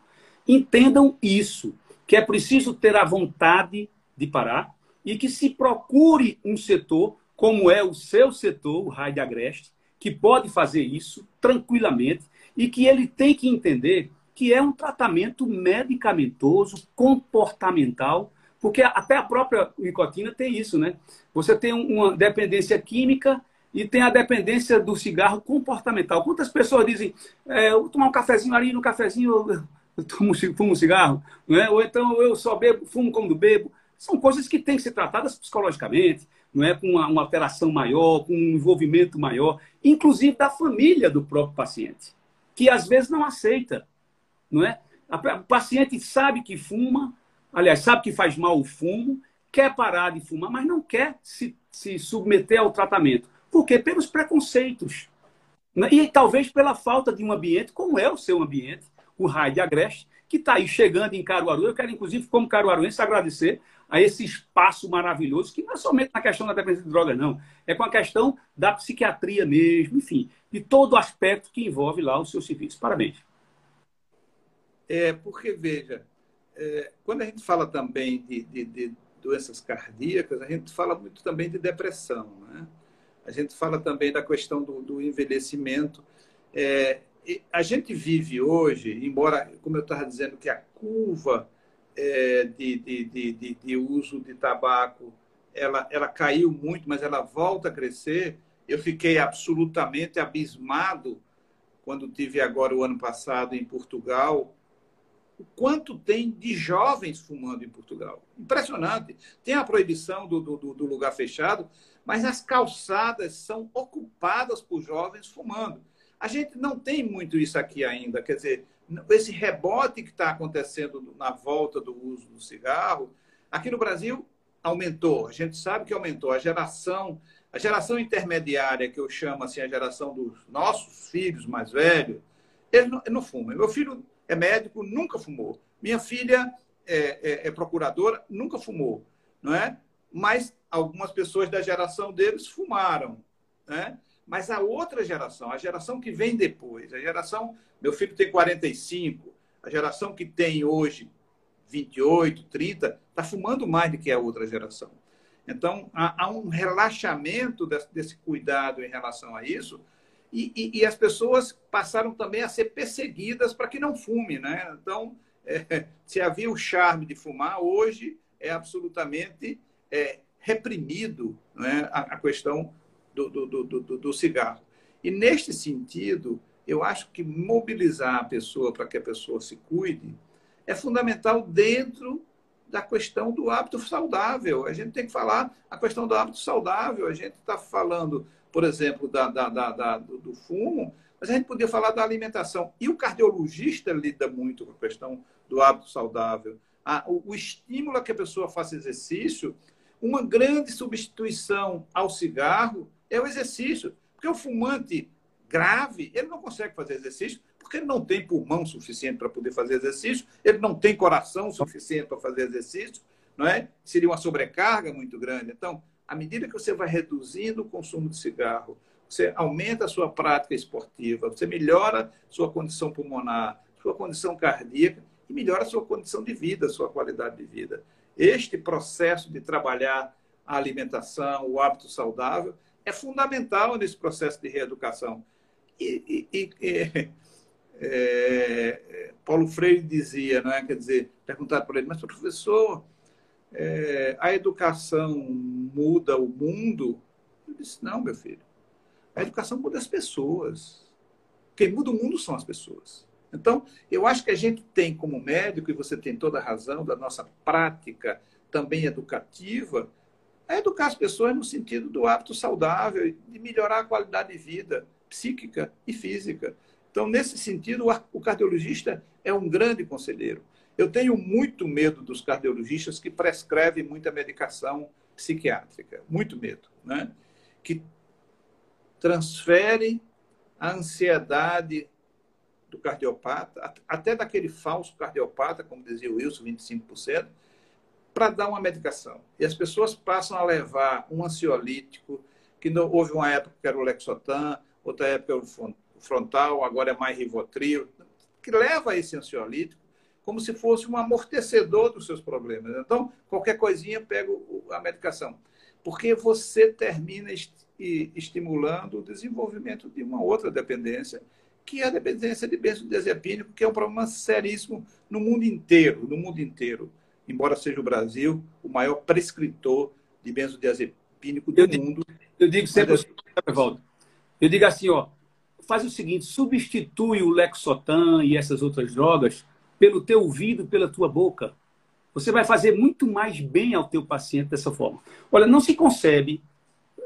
S3: entendam isso, que é preciso ter a vontade de parar e que se procure um setor, como é o seu setor, o Raio de Agreste, que pode fazer isso tranquilamente e que ele tem que entender que é um tratamento medicamentoso, comportamental, porque até a própria nicotina tem isso, né? Você tem uma dependência química e tem a dependência do cigarro comportamental. Quantas pessoas dizem, é, eu vou tomar um cafezinho ali, no cafezinho eu, eu tomo, fumo um cigarro, né? ou então eu só bebo, fumo como bebo. São coisas que têm que ser tratadas psicologicamente, não é com uma, uma alteração maior, com um envolvimento maior, inclusive da família do próprio paciente, que às vezes não aceita, não é? O paciente sabe que fuma, aliás, sabe que faz mal o fumo, quer parar de fumar, mas não quer se, se submeter ao tratamento. Por quê? Pelos preconceitos. Né? E talvez pela falta de um ambiente, como é o seu ambiente, o Raio de Agreste, que está aí chegando em Caruaru. Eu quero, inclusive, como caruaruense, agradecer a esse espaço maravilhoso, que não é somente na questão da dependência de drogas, não. É com a questão da psiquiatria mesmo, enfim, de todo o aspecto que envolve lá o seu serviço. Parabéns.
S2: É, porque, veja, é, quando a gente fala também de, de, de, doenças cardíacas, a gente fala muito também de depressão, né? A gente fala também da questão do, do envelhecimento. É, a gente vive hoje, embora, como eu estava dizendo, que a curva é, de, de, de, de, uso de tabaco ela, ela caiu muito, mas ela volta a crescer. Eu fiquei absolutamente abismado quando tive agora o ano passado em Portugal, o quanto tem de jovens fumando em Portugal. Impressionante. Tem a proibição do, do, do lugar fechado, mas as calçadas são ocupadas por jovens fumando. A gente não tem muito isso aqui ainda. Quer dizer, esse rebote que está acontecendo na volta do uso do cigarro, aqui no Brasil aumentou. A gente sabe que aumentou. A geração, a geração intermediária, que eu chamo assim, a geração dos nossos filhos mais velhos, eles não, não fumam. Meu filho é médico, nunca fumou. Minha filha é, é, é procuradora, nunca fumou. Não é? Mas algumas pessoas da geração deles fumaram. Né? Mas a outra geração, a geração que vem depois, a geração. Meu filho tem 45, a geração que tem hoje 28, 30, está fumando mais do que a outra geração. Então, há, há um relaxamento desse, desse, cuidado em relação a isso, e, e, e, as pessoas passaram também a ser perseguidas para que não fume. Né? Então, é, se havia o charme de fumar, hoje é absolutamente é, reprimido né, a, a, questão do, do, do, do, cigarro. E, neste sentido, eu acho que mobilizar a pessoa para que a pessoa se cuide é fundamental dentro da questão do hábito saudável. A gente tem que falar a questão do hábito saudável. A gente está falando, por exemplo, da, da, da, do, fumo, mas a gente podia falar da alimentação. E o cardiologista lida muito com a questão do hábito saudável. o estímulo a que a pessoa faça exercício, uma grande substituição ao cigarro é o exercício. Porque o fumante grave, ele não consegue fazer exercício porque ele não tem pulmão suficiente para poder fazer exercício, ele não tem coração suficiente para fazer exercício, não é? Seria uma sobrecarga muito grande. Então, à medida que você vai reduzindo o consumo de cigarro, você aumenta a sua prática esportiva, você melhora sua condição pulmonar, sua condição cardíaca e melhora a sua condição de vida, sua qualidade de vida. Este processo de trabalhar a alimentação, o hábito saudável, é fundamental nesse processo de reeducação. E, e, e é, Paulo Freire dizia, não é? quer dizer, perguntar para ele, mas professor, é, a educação muda o mundo? Ele disse, não, meu filho, a educação muda as pessoas. Quem muda o mundo são as pessoas. Então, eu acho que a gente tem como médico, e você tem toda a razão, da nossa prática também educativa, a educar as pessoas no sentido do hábito saudável, de melhorar a qualidade de vida psíquica e física. Então, nesse sentido, o cardiologista é um grande conselheiro. Eu tenho muito medo dos cardiologistas que prescrevem muita medicação psiquiátrica, muito medo, né? Que transferem a ansiedade do cardiopata, até daquele falso cardiopata, como dizia o Wilson, 25%, para dar uma medicação. E as pessoas passam a levar um ansiolítico, que não, houve uma época que era o Lexotan, outra época era o frontal, agora é mais Rivotril, que leva esse ansiolítico como se fosse um amortecedor dos seus problemas. Então, qualquer coisinha pega a medicação. Porque você termina estimulando o desenvolvimento de uma outra dependência, que é a dependência de benzodiazepínico, que é um problema seríssimo no mundo inteiro, no mundo inteiro. Embora seja o Brasil o maior prescritor de benzodiazepínico do
S3: eu
S2: mundo.
S3: Digo, eu digo sempre, Evaldo, eu digo assim, ó, faz o seguinte, substitui o Lexotan e essas outras drogas pelo teu ouvido, pela tua boca. Você vai fazer muito mais bem ao teu paciente dessa forma. Olha, não se concebe,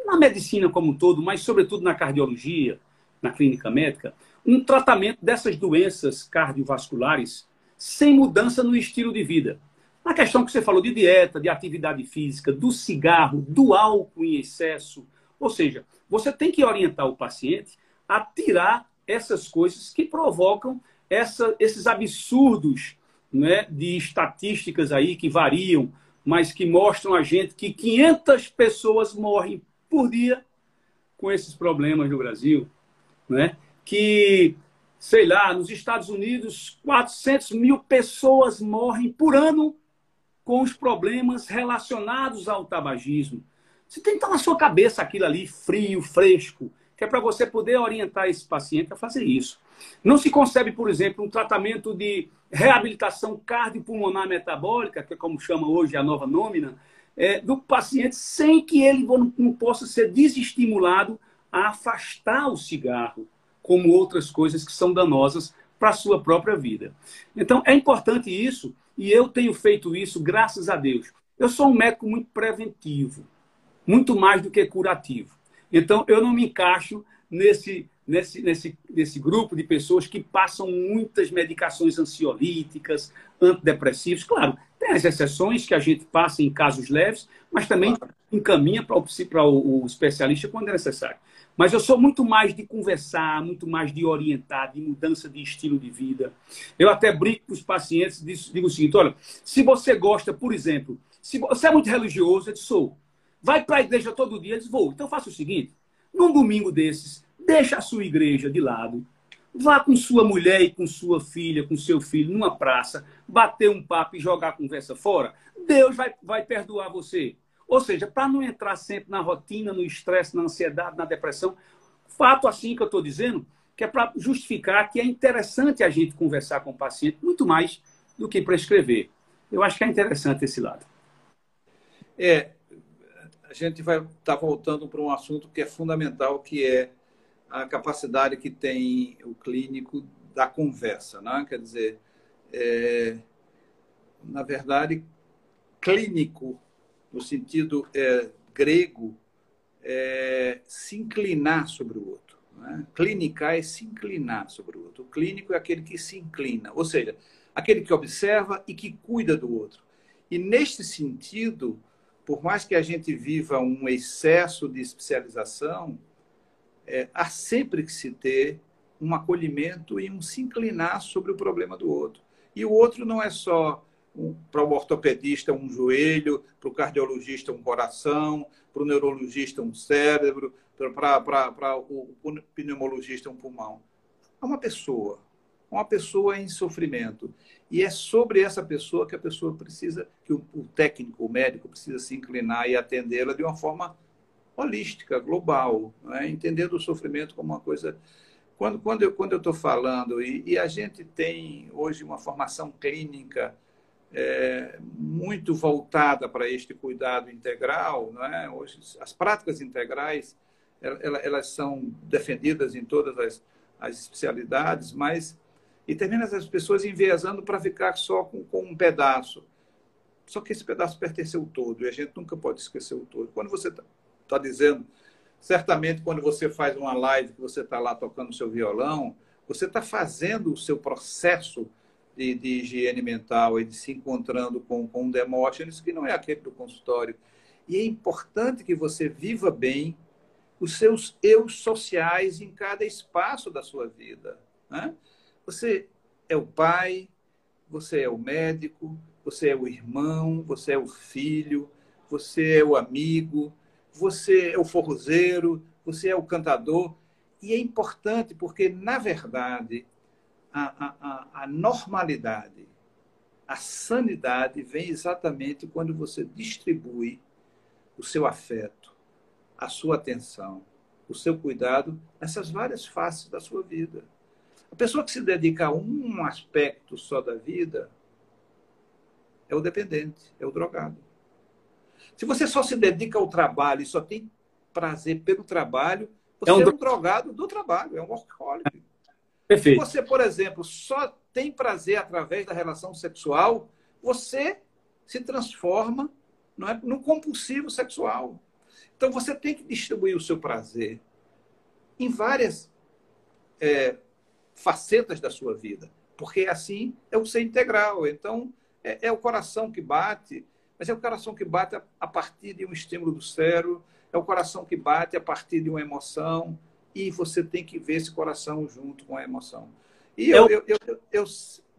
S3: na medicina como um todo, mas sobretudo na cardiologia, na clínica médica, um tratamento dessas doenças cardiovasculares sem mudança no estilo de vida. Na questão que você falou de dieta, de atividade física, do cigarro, do álcool em excesso. Ou seja, você tem que orientar o paciente a tirar essas coisas que provocam essa, esses absurdos né, de estatísticas aí que variam, mas que mostram a gente que 500 pessoas morrem por dia com esses problemas no Brasil. Né? Que, sei lá, nos Estados Unidos, 400 mil pessoas morrem por ano com os problemas relacionados ao tabagismo. Você tem que estar na sua cabeça aquilo ali, frio, fresco que é para você poder orientar esse paciente a fazer isso. Não se concebe, por exemplo, um tratamento de reabilitação cardiopulmonar metabólica, que é como chama hoje a nova nômina, é, do paciente sem que ele não possa ser desestimulado a afastar o cigarro, como outras coisas que são danosas para a sua própria vida. Então, é importante isso, e eu tenho feito isso graças a Deus. Eu sou um médico muito preventivo, muito mais do que curativo. Então, eu não me encaixo nesse, nesse, nesse, nesse grupo de pessoas que passam muitas medicações ansiolíticas, antidepressivos. Claro, tem as exceções que a gente passa em casos leves, mas também encaminha para o, para o especialista quando é necessário. Mas eu sou muito mais de conversar, muito mais de orientar, de mudança de estilo de vida. Eu até brinco com os pacientes, digo o seguinte: olha, se você gosta, por exemplo, se você é muito religioso, eu sou. Vai para a igreja todo dia? Eles vão. Então faça o seguinte: num domingo desses, deixa a sua igreja de lado. Vá com sua mulher e com sua filha, com seu filho, numa praça, bater um papo e jogar a conversa fora. Deus vai, vai perdoar você. Ou seja, para não entrar sempre na rotina, no estresse, na ansiedade, na depressão, fato assim que eu estou dizendo, que é para justificar que é interessante a gente conversar com o paciente muito mais do que prescrever. Eu acho que é interessante esse lado.
S2: É, a gente vai estar tá voltando para um assunto que é fundamental, que é a capacidade que tem o clínico da conversa, né? Quer dizer, é, na verdade, clínico, no sentido é, grego, é se inclinar sobre o outro. Né? Clinicar é se inclinar sobre o outro. O clínico é aquele que se inclina, ou seja, aquele que observa e que cuida do outro. E neste sentido, por mais que a gente viva um excesso de especialização, é, há sempre que se ter um acolhimento e um se inclinar sobre o problema do outro. E o outro não é só um, para o ortopedista um joelho, para o cardiologista um coração, para o neurologista um cérebro, para, para o pneumologista um pulmão. É uma pessoa, uma pessoa em sofrimento. E é sobre essa pessoa que a pessoa precisa, que o, o técnico, o médico precisa se inclinar e atendê-la de uma forma holística, global, né? entendendo o sofrimento como uma coisa. Quando, quando eu estou falando, e, e, a gente tem hoje uma formação clínica é, muito voltada para este cuidado integral, é? hoje as práticas integrais elas, elas são defendidas em todas as, as especialidades, mas e termina as pessoas enviesando para ficar só com, com, um pedaço. Só que esse pedaço pertenceu todo e a gente nunca pode esquecer o todo. Quando você está tá dizendo, certamente quando você faz uma live que você está lá tocando seu violão, você está fazendo o seu processo de, de, higiene mental e de se encontrando com, com Demóstenes que não é aquele do consultório. E é importante que você viva bem os seus eus sociais em cada espaço da sua vida. Né? Você é o pai, você é o médico, você é o irmão, você é o filho, você é o amigo, você é o forrozeiro, você é o cantador. E é importante porque, na verdade, a, a, a normalidade, a sanidade vem exatamente quando você distribui o seu afeto, a sua atenção, o seu cuidado nessas várias faces da sua vida. A pessoa que se dedica a um aspecto só da vida é o dependente, é o drogado. Se você só se dedica ao trabalho e só tem prazer pelo trabalho, você é um, é um drogado do trabalho, é um workaholic. Perfeito. Se você, por exemplo, só tem prazer através da relação sexual, você se transforma não é, num compulsivo sexual. Então você tem que distribuir o seu prazer em várias é, facetas da sua vida, porque assim é o ser integral. Então, é, é, o coração que bate, mas é o coração que bate a, a partir de um estímulo do cérebro, é o coração que bate a partir de uma emoção, e você tem que ver esse coração junto com a emoção. E eu, eu, eu, eu, eu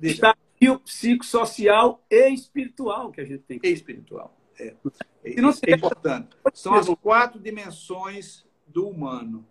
S3: está psicossocial e espiritual que a gente tem que.
S2: E espiritual. É, é, é importante. São as quatro dimensões do humano: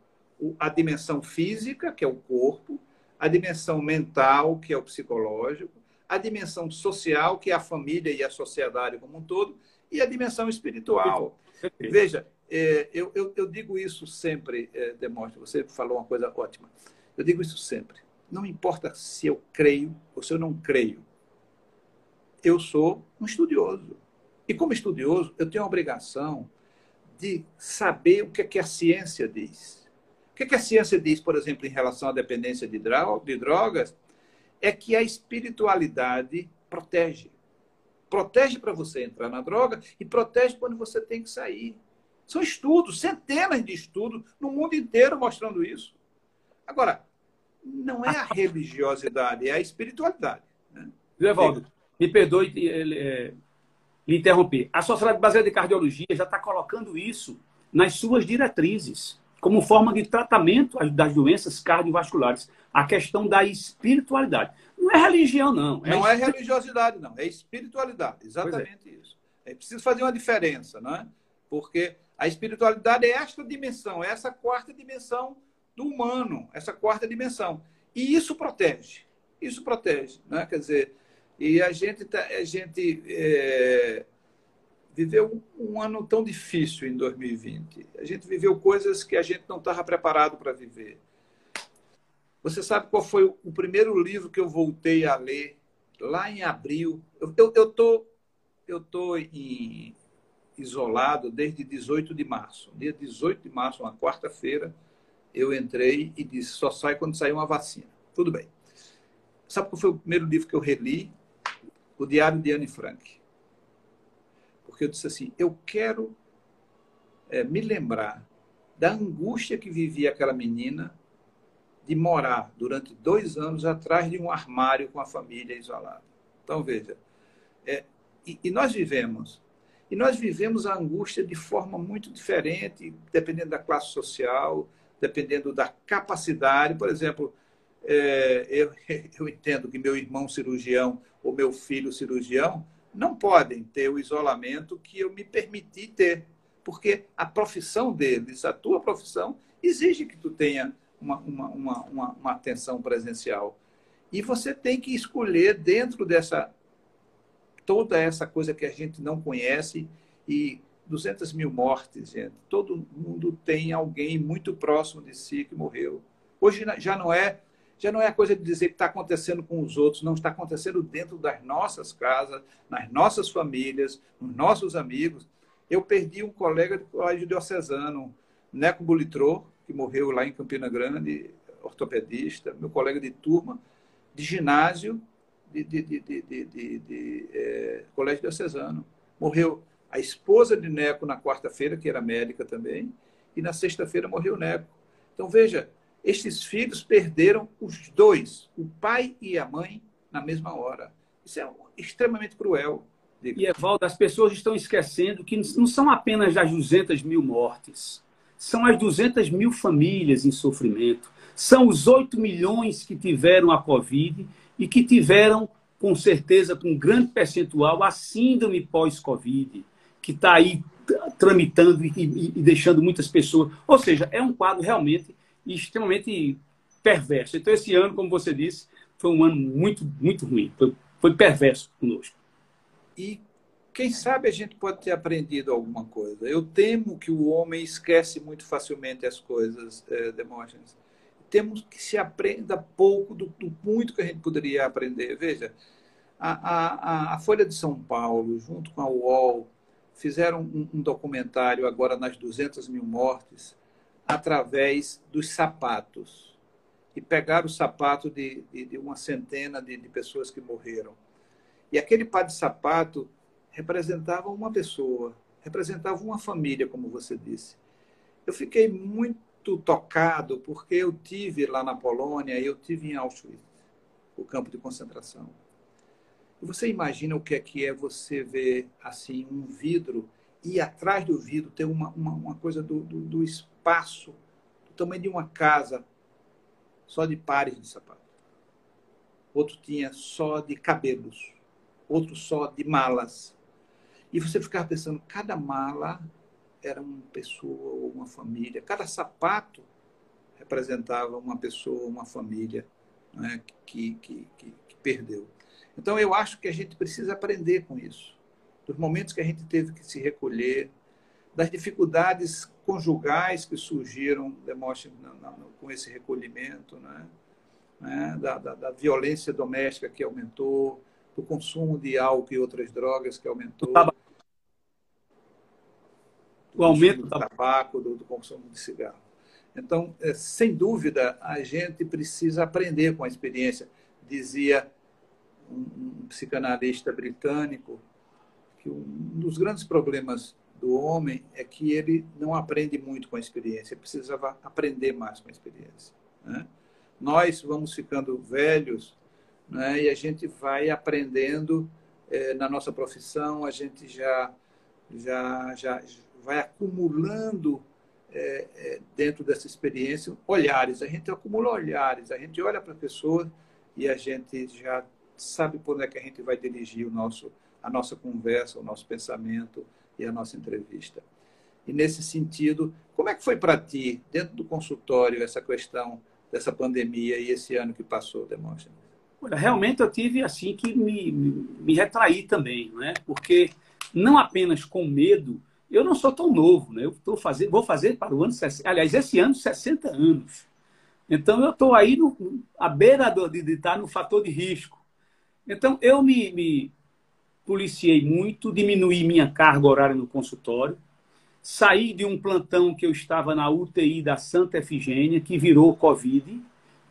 S2: a dimensão física, que é o corpo, a dimensão mental, que é o psicológico, a dimensão social, que é a família e a sociedade como um todo, e a dimensão espiritual. Veja, é, eu, eu, eu, digo isso sempre, é, Demóstenes, você falou uma coisa ótima. Eu digo isso sempre. Não importa se eu creio ou se eu não creio. Eu sou um estudioso. E como estudioso, eu tenho a obrigação de saber o que, é que a ciência diz o que, a ciência diz, por exemplo, em relação à dependência de drogas? É que a espiritualidade protege. Protege para você entrar na droga e protege quando você tem que sair. São estudos, centenas de estudos no mundo inteiro mostrando isso. Agora, não é a religiosidade, é a espiritualidade. Né?
S3: Evaldo, me perdoe é, lhe interromper. A Sociedade Brasileira de Cardiologia já está colocando isso nas suas diretrizes como forma de tratamento das doenças cardiovasculares. A questão da espiritualidade. Não é religião, não.
S2: É não é religiosidade, não. É espiritualidade. Exatamente é. isso. É preciso fazer uma diferença, não é? Porque a espiritualidade é esta dimensão, é essa quarta dimensão do humano, essa quarta dimensão. E isso protege. Isso protege, é? Quer dizer, e a gente, tá, a gente é, viveu um ano tão difícil em 2020. A gente viveu coisas que a gente não estava preparado para viver. Você sabe qual foi o primeiro livro que eu voltei a ler lá em abril? Eu, eu, eu tô, eu tô em isolado desde 18 de março. Dia 18 de março, uma quarta-feira, eu entrei e disse: só sai quando sair uma vacina. Tudo bem. Sabe qual foi o primeiro livro que eu reli? O Diário de Anne Frank. Porque eu disse assim: eu quero é, me lembrar da angústia que vivia aquela menina de morar durante dois anos atrás de um armário com a família isolada. Então, veja, é, e, e nós vivemos e nós vivemos a angústia de forma muito diferente, dependendo da classe social, dependendo da capacidade. Por exemplo, é, eu, eu entendo que meu irmão cirurgião ou meu filho cirurgião não podem ter o isolamento que eu me permiti ter, porque a profissão deles, a tua profissão, exige que tu tenha uma, uma, uma, uma, atenção presencial. E você tem que escolher dentro dessa toda essa coisa que a gente não conhece e 200 mil mortes, gente. Todo mundo tem alguém muito próximo de si que morreu. Hoje já não é já não é coisa de dizer que está acontecendo com os outros, não está acontecendo dentro das nossas casas, nas nossas famílias, nos nossos amigos. Eu perdi um colega do colégio diocesano, Neco Bulitrô, que morreu lá em Campina Grande, ortopedista, meu colega de turma, de ginásio, de, de, de, de, é, colégio diocesano. Morreu a esposa de Neco na quarta-feira, que era médica também, e na sexta-feira morreu Neco. Então, veja, estes filhos perderam os dois, o pai e a mãe, na mesma hora. Isso é extremamente cruel.
S3: E, Evaldo, as pessoas estão esquecendo que não são apenas as 200 mil mortes, são as 200 mil famílias em sofrimento, são os 8 milhões que tiveram a Covid e que tiveram, com certeza, com um grande percentual, a síndrome pós-Covid, que está aí tramitando e, e, e, deixando muitas pessoas. Ou seja, é um quadro realmente extremamente perverso. Então, esse ano, como você disse, foi um ano muito, muito ruim. Foi, foi perverso conosco.
S2: E quem sabe a gente pode ter aprendido alguma coisa. Eu temo que o homem esquece muito facilmente as coisas, é, Demóstenes temos que se aprenda pouco do, do, muito que a gente poderia aprender. Veja, a, a, a, Folha de São Paulo, junto com a UOL, fizeram um, um documentário agora nas 200 mil mortes através dos sapatos. E pegaram o sapato de, de, de uma centena de, de pessoas que morreram. E aquele par de sapato representava uma pessoa, representava uma família, como você disse. Eu fiquei muito muito tocado porque eu tive lá na Polônia, eu tive em Auschwitz, o campo de concentração. Você imagina o que é que é você ver assim um vidro e atrás do vidro ter uma, uma, uma coisa do, do, do espaço, do tamanho de uma casa, só de pares de sapato. Outro tinha só de cabelos, outro só de malas. E você ficava pensando, cada mala era uma pessoa ou uma família. Cada sapato representava uma pessoa, uma família né, que, que, que, que perdeu. Então, eu acho que a gente precisa aprender com isso. Dos momentos que a gente teve que se recolher, das dificuldades conjugais que surgiram com esse recolhimento, né? Né? Da, da, da, violência doméstica que aumentou, do consumo de álcool e outras drogas que aumentou o aumento do tabaco, do, do, consumo de cigarro. Então, é, sem dúvida, a gente precisa aprender com a experiência. Dizia um, um psicanalista britânico que um dos grandes problemas do homem é que ele não aprende muito com a experiência, precisava aprender mais com a experiência. Né? Nós vamos ficando velhos né? e a gente vai aprendendo é, na nossa profissão, a gente já, já, já, vai acumulando é, é, dentro dessa experiência olhares. A gente acumula olhares, a gente olha para a pessoa e a gente já sabe por onde é que a gente vai dirigir o nosso, a nossa conversa, o nosso pensamento e a nossa entrevista. E nesse sentido, como é que foi para ti, dentro do consultório, essa questão dessa pandemia e esse ano que passou, Demóstenes?
S3: Realmente eu tive assim que me, me retrair também, né? porque não apenas com medo, eu não sou tão novo, né? Eu tô fazendo, vou fazer para o ano 60, aliás, esse ano 60 anos. Então eu estou aí no, à beira do, de estar no fator de risco. Então eu me, me, policiei muito, diminuí minha carga horária no consultório, saí de um plantão que eu estava na UTI da Santa Efigênia, que virou Covid,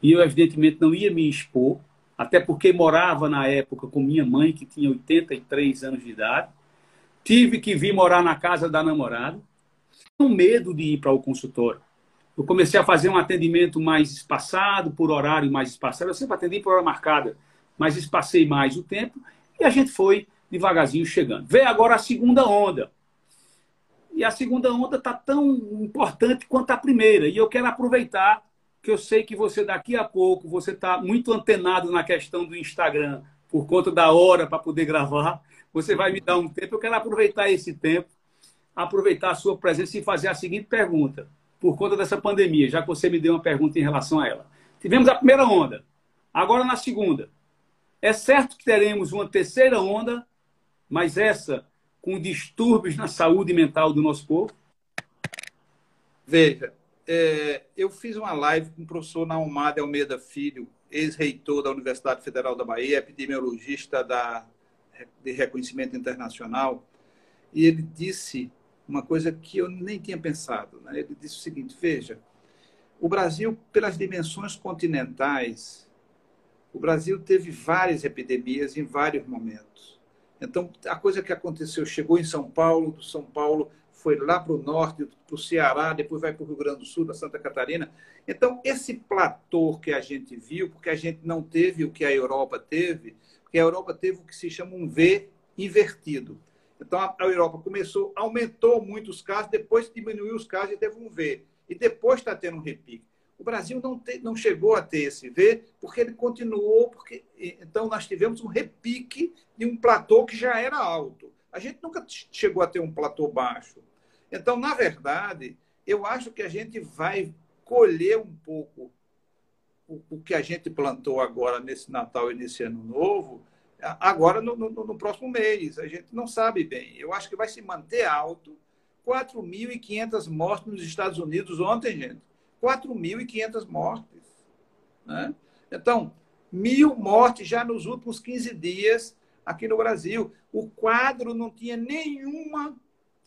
S3: e eu, evidentemente, não ia me expor, até porque morava na época com minha mãe, que tinha 83 anos de idade. Tive que vir morar na casa da namorada, com medo de ir para o consultório. Eu comecei a fazer um atendimento mais espaçado, por horário mais espaçado. Eu sempre atendi por hora marcada, mas espacei mais o tempo e a gente foi devagarzinho chegando. Vem agora a segunda onda. E a segunda onda está tão importante quanto a primeira. E eu quero aproveitar que eu sei que você daqui a pouco você está muito antenado na questão do Instagram por conta da hora para poder gravar. Você vai me dar um tempo. Eu quero aproveitar esse tempo, aproveitar a sua presença e fazer a seguinte pergunta por conta dessa pandemia, já que você me deu uma pergunta em relação a ela. Tivemos a primeira onda, agora na segunda. É certo que teremos uma terceira onda, mas essa com distúrbios na saúde mental do nosso povo?
S2: Veja, é, eu fiz uma live com o professor Naumade Almeida Filho, ex-reitor da Universidade Federal da Bahia, epidemiologista da, de reconhecimento internacional, e ele disse uma coisa que eu nem tinha pensado. Né? Ele disse o seguinte: veja, o Brasil, pelas dimensões continentais, o Brasil teve várias epidemias em vários momentos. Então, a coisa que aconteceu, chegou em São Paulo, do São Paulo foi lá para o norte, para o Ceará, depois vai para o Rio Grande do Sul, da Santa Catarina. Então, esse platô que a gente viu, porque a gente não teve o que a Europa teve, porque a Europa teve o que se chama um V invertido. Então, a Europa começou, aumentou muito os casos, depois diminuiu os casos e teve um V. E depois está tendo um repique. O Brasil não, te, não chegou a ter esse V, porque ele continuou, porque então nós tivemos um repique de um platô que já era alto. A gente nunca chegou a ter um platô baixo. Então, na verdade, eu acho que a gente vai colher um pouco o, o que a gente plantou agora nesse Natal e nesse Ano Novo, agora no, no, no, próximo mês. A gente não sabe bem. Eu acho que vai se manter alto. 4.500 mortes nos Estados Unidos ontem, gente. 4.500 mortes. Né? Então, mil mortes já nos últimos 15 dias aqui no Brasil. O quadro não tinha nenhuma,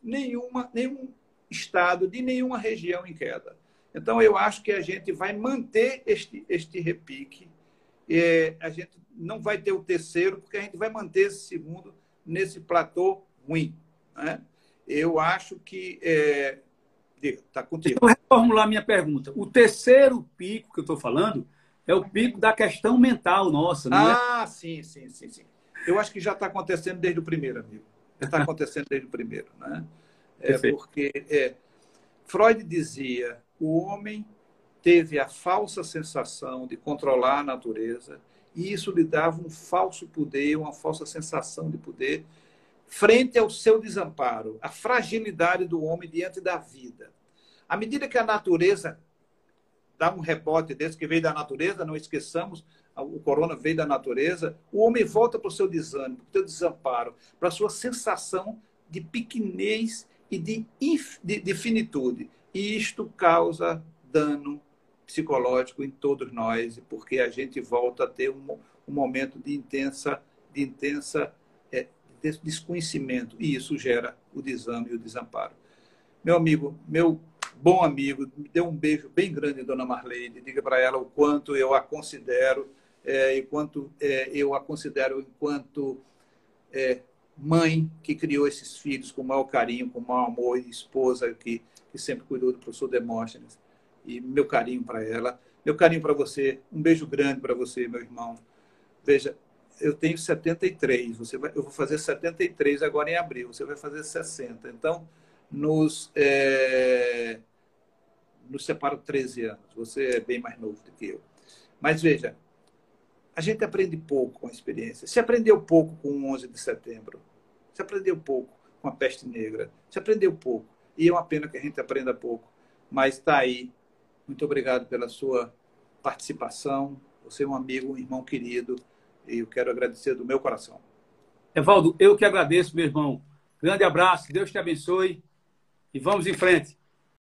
S2: nenhuma, nenhum estado de nenhuma região em queda. Então, eu acho que a gente vai manter este, este repique. É, a gente não vai ter o terceiro, porque a gente vai manter esse segundo nesse platô ruim. Né? Eu acho que. É... Está contigo.
S3: Deixa eu reformular minha pergunta. O terceiro pico que eu estou falando é o pico da questão mental nossa, não
S2: é? ah, é? sim, sim, sim, sim. Eu acho que já está acontecendo desde o primeiro, amigo. Está acontecendo desde o primeiro, né? É porque é, Freud dizia o homem teve a falsa sensação de controlar a natureza e isso lhe dava um falso poder, uma falsa sensação de poder, frente ao seu desamparo, a fragilidade do homem diante da vida. À medida que a natureza dá um rebote desse que veio da natureza, não esqueçamos, o corona veio da natureza, o homem volta para o seu desânimo, para o seu desamparo, para a sua sensação de pequenez e de, de, de finitude. E isto causa dano psicológico em todos nós, porque a gente volta a ter um, um momento de intensa, de intensa é, de desconhecimento, e isso gera o desame e o desamparo. Meu amigo, meu bom amigo, me dê um beijo bem grande, dona Marlene, diga para ela o quanto eu a considero, é, e quanto é, eu a considero enquanto é, mãe que criou esses filhos com o maior carinho, com o maior amor, e esposa que, que sempre cuidou do professor Demóstenes e meu carinho para ela. Meu carinho para você. Um beijo grande para você, meu irmão. Veja, eu tenho 73, você vai, eu vou fazer 73 agora em abril, você vai fazer 60. Então, nos, é, nos separam 13 anos. Você é bem mais novo do que eu. Mas veja, a gente aprende pouco com a experiência. Se aprendeu pouco com o 11 de setembro, se aprendeu pouco com a peste negra, se aprendeu pouco. E é uma pena que a gente aprenda pouco. Mas está aí muito obrigado pela sua participação. Você é um amigo, um irmão querido, e eu quero agradecer do meu coração.
S3: Evaldo, eu que agradeço, meu irmão. Grande abraço, Deus te abençoe e vamos em frente.